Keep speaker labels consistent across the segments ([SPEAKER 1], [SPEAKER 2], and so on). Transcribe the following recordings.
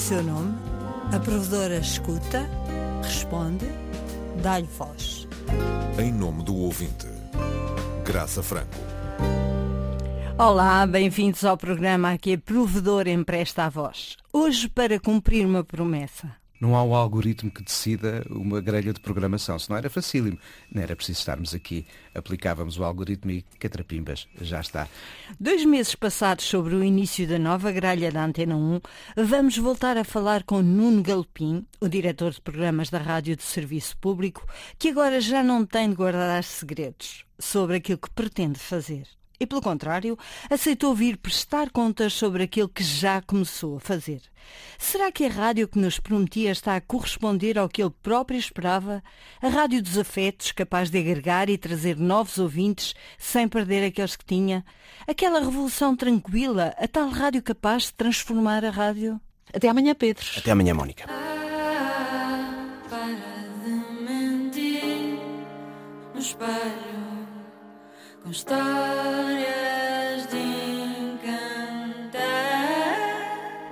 [SPEAKER 1] seu nome, a provedora escuta, responde, dá-lhe voz.
[SPEAKER 2] Em nome do ouvinte, Graça Franco.
[SPEAKER 1] Olá, bem-vindos ao programa Aqui a Provedor Empresta a Voz. Hoje, para cumprir uma promessa.
[SPEAKER 3] Não há um algoritmo que decida uma grelha de programação, senão era facílimo. Não era preciso estarmos aqui. Aplicávamos o algoritmo e catrapimbas, já está.
[SPEAKER 1] Dois meses passados sobre o início da nova grelha da Antena 1, vamos voltar a falar com Nuno Galopim, o diretor de programas da Rádio de Serviço Público, que agora já não tem de guardar segredos sobre aquilo que pretende fazer e, pelo contrário, aceitou vir prestar contas sobre aquilo que já começou a fazer. Será que a rádio que nos prometia está a corresponder ao que ele próprio esperava? A rádio dos afetos, capaz de agregar e trazer novos ouvintes sem perder aqueles que tinha? Aquela revolução tranquila, a tal rádio capaz de transformar a rádio? Até amanhã, Pedro.
[SPEAKER 3] Até amanhã, Mónica. Com histórias de
[SPEAKER 1] encantar.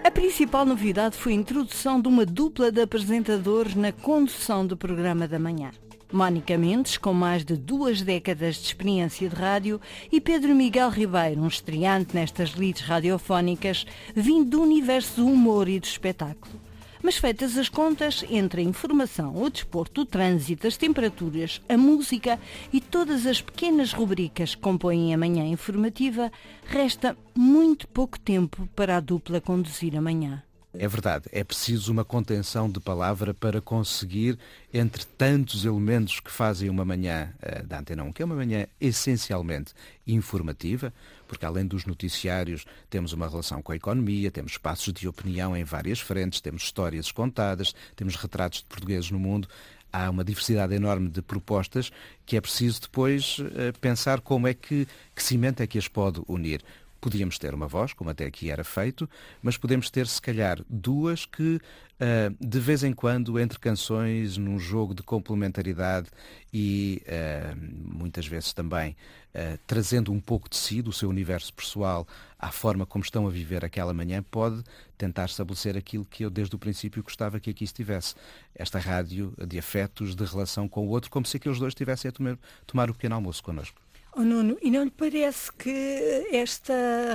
[SPEAKER 1] A principal novidade foi a introdução de uma dupla de apresentadores na condução do programa da manhã. Mónica Mendes, com mais de duas décadas de experiência de rádio, e Pedro Miguel Ribeiro, um estreante nestas lides radiofónicas, vindo do universo do humor e do espetáculo. Mas feitas as contas entre a informação, o desporto, o trânsito, as temperaturas, a música e todas as pequenas rubricas que compõem a manhã informativa, resta muito pouco tempo para a dupla conduzir a manhã.
[SPEAKER 3] É verdade, é preciso uma contenção de palavra para conseguir, entre tantos elementos que fazem uma manhã uh, da Antena 1, que é uma manhã essencialmente informativa, porque além dos noticiários temos uma relação com a economia, temos espaços de opinião em várias frentes, temos histórias contadas, temos retratos de portugueses no mundo, há uma diversidade enorme de propostas que é preciso depois uh, pensar como é que, que cimento é que as pode unir. Podíamos ter uma voz, como até aqui era feito, mas podemos ter, se calhar, duas que, uh, de vez em quando, entre canções, num jogo de complementaridade e uh, muitas vezes também uh, trazendo um pouco de si, do seu universo pessoal, à forma como estão a viver aquela manhã, pode tentar estabelecer aquilo que eu desde o princípio gostava que aqui estivesse. Esta rádio de afetos, de relação com o outro, como se aqueles dois estivessem a tomar, tomar o pequeno almoço connosco.
[SPEAKER 1] Oh, Nuno, e não lhe parece que esta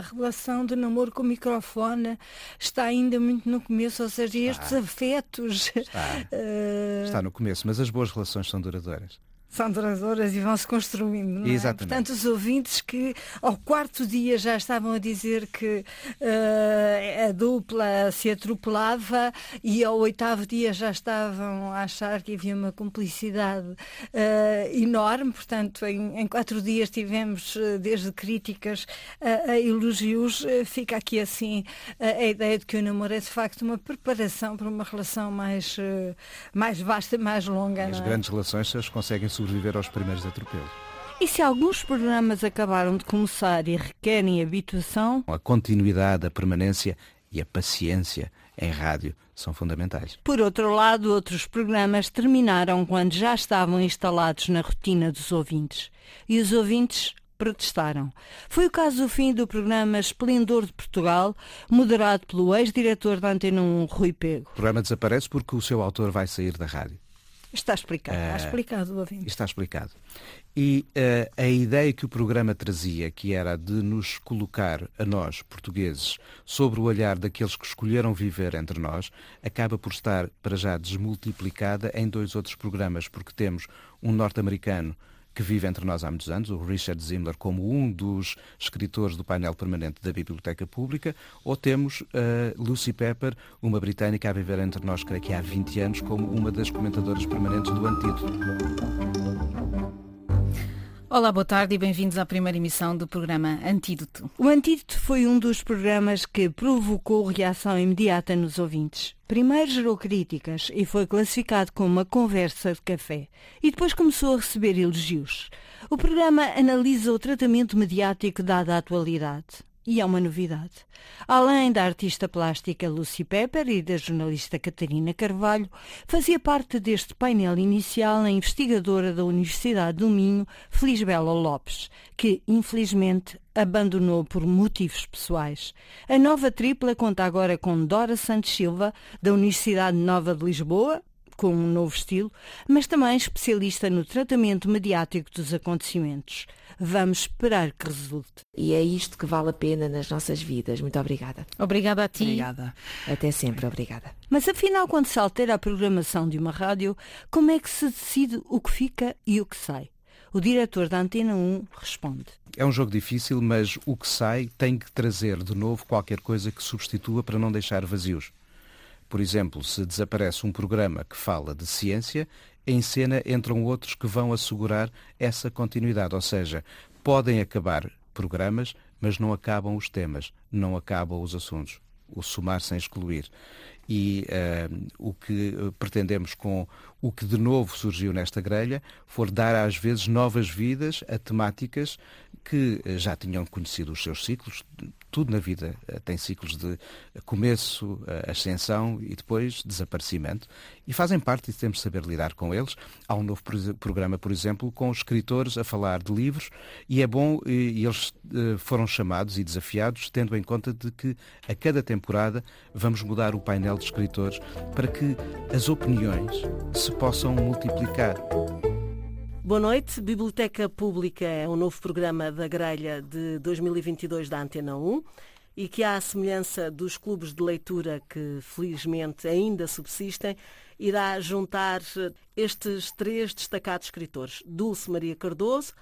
[SPEAKER 1] relação de namoro com o microfone está ainda muito no começo? Ou seja, está. estes afetos.
[SPEAKER 3] Está. Uh... está no começo, mas as boas relações são duradouras
[SPEAKER 1] são duradouras e vão-se construindo. Não é? Exatamente. Portanto, os ouvintes que ao quarto dia já estavam a dizer que uh, a dupla se atropelava e ao oitavo dia já estavam a achar que havia uma cumplicidade uh, enorme. Portanto, em, em, quatro dias tivemos uh, desde críticas a elogios. fica aqui assim a ideia de que o namoro é de facto uma preparação para uma relação mais, mais vasta, mais longa.
[SPEAKER 3] as
[SPEAKER 1] é?
[SPEAKER 3] grandes relações se conseguem sobreviver aos primeiros atropelos.
[SPEAKER 1] E se alguns programas acabaram de começar e requerem habituação?
[SPEAKER 3] A continuidade, a permanência e a paciência em rádio são fundamentais.
[SPEAKER 1] Por outro lado, outros programas terminaram quando já estavam instalados na rotina dos ouvintes. E os ouvintes protestaram. Foi o caso do fim do programa Esplendor de Portugal, moderado pelo ex-diretor da Antena 1, Rui Pego.
[SPEAKER 3] O programa desaparece porque o seu autor vai sair da rádio.
[SPEAKER 1] Está explicado, está eh, explicado, ouvinte.
[SPEAKER 3] Está explicado. E uh, a ideia que o programa trazia, que era de nos colocar a nós, portugueses, sobre o olhar daqueles que escolheram viver entre nós, acaba por estar, para já, desmultiplicada em dois outros programas, porque temos um norte-americano que vive entre nós há muitos anos, o Richard Zimler, como um dos escritores do painel permanente da Biblioteca Pública, ou temos uh, Lucy Pepper, uma britânica a viver entre nós, creio que há 20 anos, como uma das comentadoras permanentes do Antídoto.
[SPEAKER 4] Olá, boa tarde e bem-vindos à primeira emissão do programa Antídoto.
[SPEAKER 1] O Antídoto foi um dos programas que provocou reação imediata nos ouvintes. Primeiro gerou críticas e foi classificado como uma conversa de café. E depois começou a receber elogios. O programa analisa o tratamento mediático dado à atualidade. E é uma novidade. Além da artista plástica Lucy Pepper e da jornalista Catarina Carvalho, fazia parte deste painel inicial a investigadora da Universidade do Minho, Felisbela Lopes, que, infelizmente, abandonou por motivos pessoais. A nova tripla conta agora com Dora Santos Silva, da Universidade Nova de Lisboa, com um novo estilo, mas também especialista no tratamento mediático dos acontecimentos. Vamos esperar que resulte.
[SPEAKER 5] E é isto que vale a pena nas nossas vidas. Muito obrigada.
[SPEAKER 4] Obrigada a ti.
[SPEAKER 6] Obrigada.
[SPEAKER 5] Até sempre, obrigada.
[SPEAKER 1] Mas afinal, quando se altera a programação de uma rádio, como é que se decide o que fica e o que sai? O diretor da Antena 1 responde.
[SPEAKER 3] É um jogo difícil, mas o que sai tem que trazer de novo qualquer coisa que substitua para não deixar vazios. Por exemplo, se desaparece um programa que fala de ciência, em cena entram outros que vão assegurar essa continuidade. Ou seja, podem acabar programas, mas não acabam os temas, não acabam os assuntos. O somar sem excluir. E uh, o que pretendemos com o que de novo surgiu nesta grelha for dar às vezes novas vidas a temáticas que já tinham conhecido os seus ciclos, tudo na vida eh, tem ciclos de começo, eh, ascensão e depois desaparecimento. E fazem parte e temos de saber lidar com eles. Há um novo programa, por exemplo, com escritores a falar de livros e é bom, e eles eh, foram chamados e desafiados, tendo em conta de que a cada temporada vamos mudar o painel de escritores para que as opiniões se possam multiplicar.
[SPEAKER 6] Boa noite. Biblioteca Pública é um novo programa da grelha de 2022 da Antena 1 e que, à semelhança dos clubes de leitura que felizmente ainda subsistem, irá juntar estes três destacados escritores. Dulce Maria Cardoso,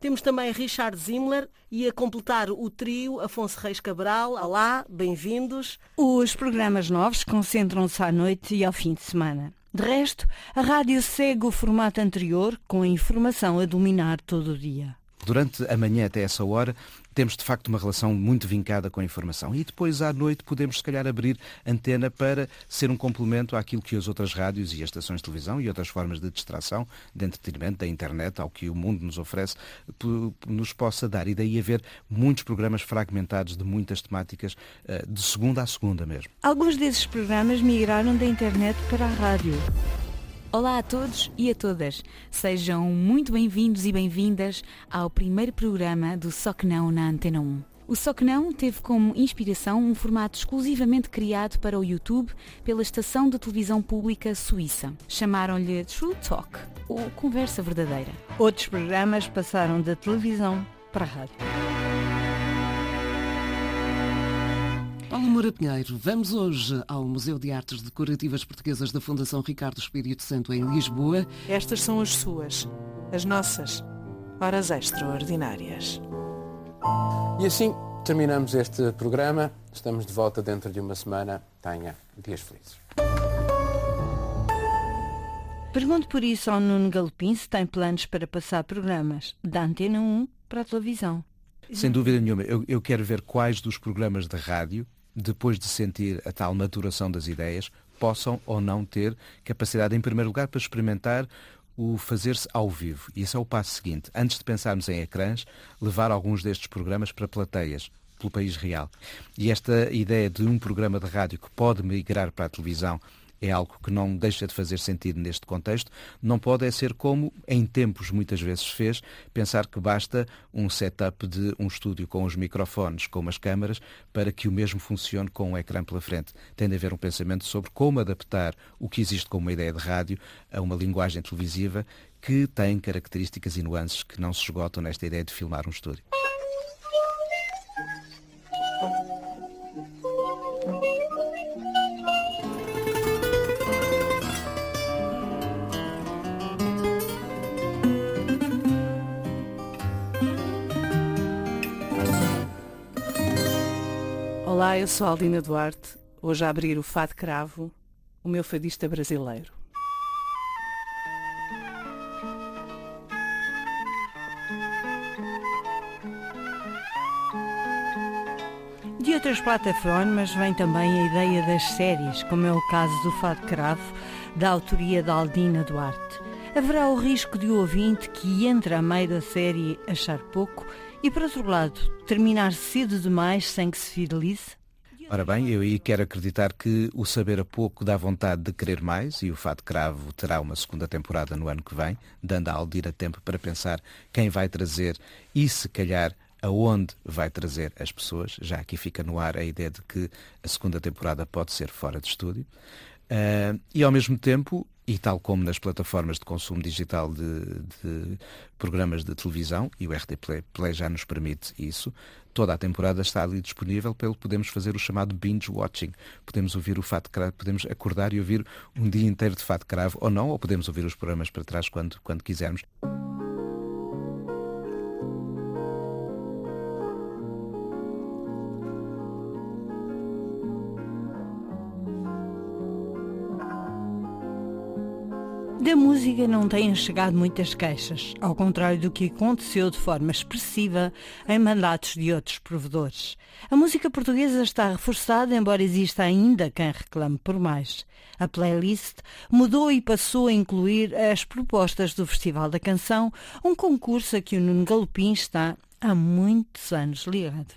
[SPEAKER 6] temos também Richard Zimmler e a completar o trio Afonso Reis Cabral. Olá, bem-vindos.
[SPEAKER 1] Os programas novos concentram-se à noite e ao fim de semana. De resto, a rádio segue o formato anterior, com a informação a dominar todo o dia.
[SPEAKER 3] Durante a manhã até essa hora, temos de facto uma relação muito vincada com a informação. E depois à noite podemos se calhar abrir antena para ser um complemento àquilo que as outras rádios e as estações de televisão e outras formas de distração, de entretenimento, da internet, ao que o mundo nos oferece, nos possa dar. E daí haver muitos programas fragmentados de muitas temáticas, eh, de segunda a segunda mesmo.
[SPEAKER 1] Alguns desses programas migraram da internet para a rádio.
[SPEAKER 4] Olá a todos e a todas. Sejam muito bem-vindos e bem-vindas ao primeiro programa do Só que Não na Antena 1. O Só que Não teve como inspiração um formato exclusivamente criado para o YouTube pela estação de televisão pública suíça. Chamaram-lhe True Talk, ou Conversa Verdadeira.
[SPEAKER 1] Outros programas passaram da televisão para a rádio.
[SPEAKER 7] Paulo Moura Pinheiro, vamos hoje ao Museu de Artes Decorativas Portuguesas da Fundação Ricardo Espírito Santo em Lisboa.
[SPEAKER 8] Estas são as suas, as nossas, horas extraordinárias.
[SPEAKER 9] E assim terminamos este programa. Estamos de volta dentro de uma semana. Tenha dias felizes.
[SPEAKER 1] Pergunto por isso ao Nuno Galopim se tem planos para passar programas da Antena 1 para a televisão.
[SPEAKER 3] Sem dúvida nenhuma. Eu, eu, quero ver quais dos programas de rádio depois de sentir a tal maturação das ideias, possam ou não ter capacidade, em primeiro lugar, para experimentar o fazer-se ao vivo. E esse é o passo seguinte. Antes de pensarmos em ecrãs, levar alguns destes programas para plateias, pelo país real. E esta ideia de um programa de rádio que pode migrar para a televisão é algo que não deixa de fazer sentido neste contexto, não pode é ser como em tempos muitas vezes fez, pensar que basta um setup de um estúdio com os microfones, com as câmaras, para que o mesmo funcione com um ecrã pela frente. Tem de haver um pensamento sobre como adaptar o que existe como uma ideia de rádio a uma linguagem televisiva que tem características e nuances que não se esgotam nesta ideia de filmar um estúdio.
[SPEAKER 8] Olá, eu sou Aldina Duarte, hoje a abrir o Fado Cravo, o meu fadista brasileiro.
[SPEAKER 1] De outras plataformas vem também a ideia das séries, como é o caso do Fado Cravo, da autoria da Aldina Duarte. Haverá o risco de o ouvinte que entra a meio da série achar pouco E por outro lado, terminar cedo demais sem que se fidelize?
[SPEAKER 3] Ora bem, eu aí quero acreditar que o Saber a Pouco dá vontade de querer mais e o Fado Cravo terá uma segunda temporada no ano que vem, dando a Aldira tempo para pensar quem vai trazer e, se calhar, aonde vai trazer as pessoas. Já aqui fica no ar a ideia de que a segunda temporada pode ser fora de estúdio. Uh, e ao mesmo tempo, e tal como nas plataformas de consumo digital de, de, programas de televisão, e o RT Play, Play, já nos permite isso, toda a temporada está ali disponível, pelo podemos fazer o chamado binge watching. Podemos ouvir o Fato Cravo, podemos acordar e ouvir um dia inteiro de Fato Cravo, ou não, ou podemos ouvir os programas para trás quando, quando quisermos.
[SPEAKER 1] Música não têm chegado muitas queixas, ao contrário do que aconteceu de forma expressiva em mandatos de outros provedores. A música portuguesa está reforçada, embora exista ainda quem reclame por mais. A playlist mudou e passou a incluir as propostas do Festival da Canção, um concurso a que o Nuno Galopim está há muitos anos ligado.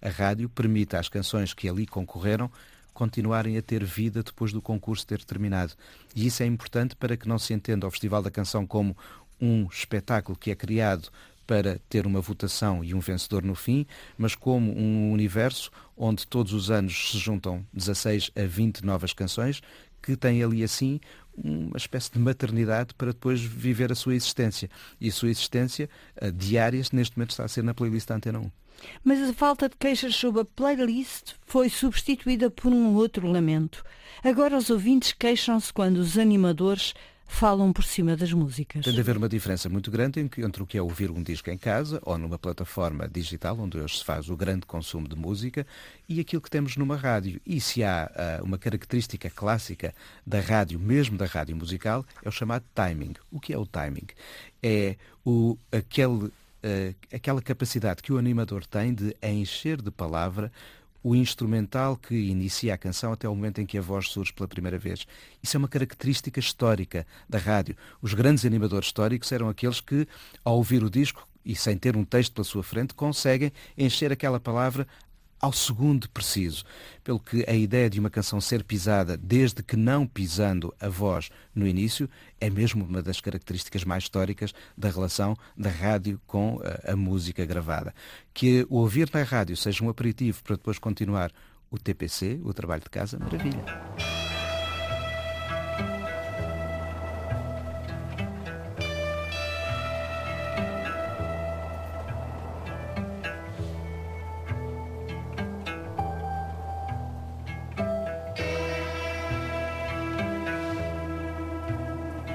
[SPEAKER 3] A rádio permite às canções que ali concorreram continuarem a ter vida depois do concurso ter terminado. E isso é importante para que não se entenda o Festival da Canção como um espetáculo que é criado para ter uma votação e um vencedor no fim, mas como um universo onde todos os anos se juntam 16 a 20 novas canções que têm ali assim uma espécie de maternidade para depois viver a sua existência. E a sua existência a diária neste momento está a ser na playlist da Antena 1.
[SPEAKER 1] Mas a falta de queixas sobre a playlist foi substituída por um outro lamento. Agora os ouvintes queixam-se quando os animadores falam por cima das músicas.
[SPEAKER 3] Tem de haver uma diferença muito grande entre o que é ouvir um disco em casa ou numa plataforma digital, onde hoje se faz o grande consumo de música, e aquilo que temos numa rádio. E se há uh, uma característica clássica da rádio, mesmo da rádio musical, é o chamado timing. O que é o timing? É o, aquele aquela capacidade que o animador tem de encher de palavra o instrumental que inicia a canção até o momento em que a voz surge pela primeira vez. Isso é uma característica histórica da rádio. Os grandes animadores históricos eram aqueles que, ao ouvir o disco e sem ter um texto pela sua frente, conseguem encher aquela palavra ao segundo preciso, pelo que a ideia de uma canção ser pisada, desde que não pisando a voz no início, é mesmo uma das características mais históricas da relação da rádio com a, eh, a música gravada. Que o ouvir na rádio seja um aperitivo para depois continuar o TPC, o trabalho de casa, maravilha.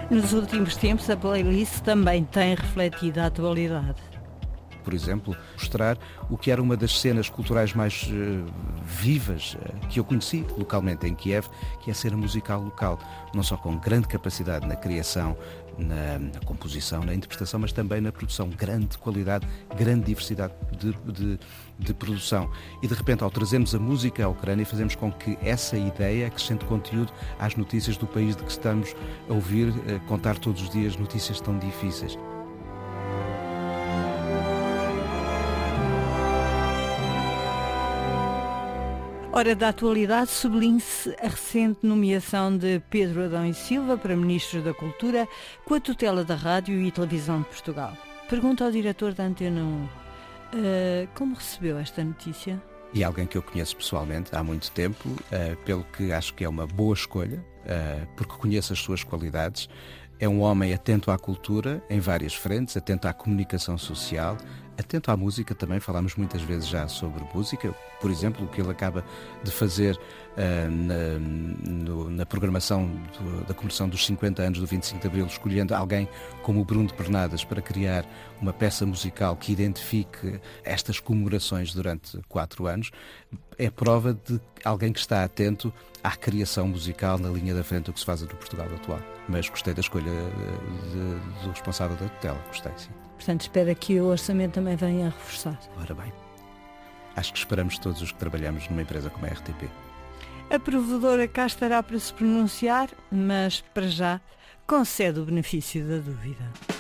[SPEAKER 1] Nos últimos tempos, a playlist também tem refletido a atualidade.
[SPEAKER 3] Por exemplo, mostrar o que era uma das cenas culturais mais uh, vivas uh, que eu conheci localmente em Kiev, que é a cena musical local, não só com grande capacidade na criação na, na, composição, na interpretação, mas também na produção. Grande qualidade, grande diversidade de, de, de, produção. E de repente, ao trazermos a música à Ucrânia, fazemos com que essa ideia acrescente conteúdo às notícias do país de que estamos a ouvir, a contar todos os dias notícias tão difíceis.
[SPEAKER 1] Hora da atualidade, sublinhe-se a recente nomeação de Pedro Adão e Silva para Ministro da Cultura com a tutela da Rádio e Televisão de Portugal. Pergunta ao diretor da Antena 1, uh, eh, como recebeu esta notícia?
[SPEAKER 3] E alguém que eu conheço pessoalmente há muito tempo, uh, pelo que acho que é uma boa escolha, uh, porque conheço as suas qualidades. É um homem atento à cultura em várias frentes, atento à comunicação social, atento à música também, falamos muitas vezes já sobre música, por exemplo, o que ele acaba de fazer uh, na, no, na, programação do, da comemoração dos 50 anos do 25 de Abril, escolhendo alguém como o Bruno de Bernadas para criar uma peça musical que identifique estas comemorações durante quatro anos, é prova de alguém que está atento à criação musical na linha da frente do que se faz no Portugal atual. Mas gostei da escolha de, de, do responsável da tutela, gostei sim.
[SPEAKER 1] Portanto, espera que o orçamento também venha a reforçar.
[SPEAKER 3] Ora bem, acho que esperamos todos os que trabalhamos numa empresa como a RTP.
[SPEAKER 1] A provedora cá estará para se pronunciar, mas para já concede o benefício da dúvida.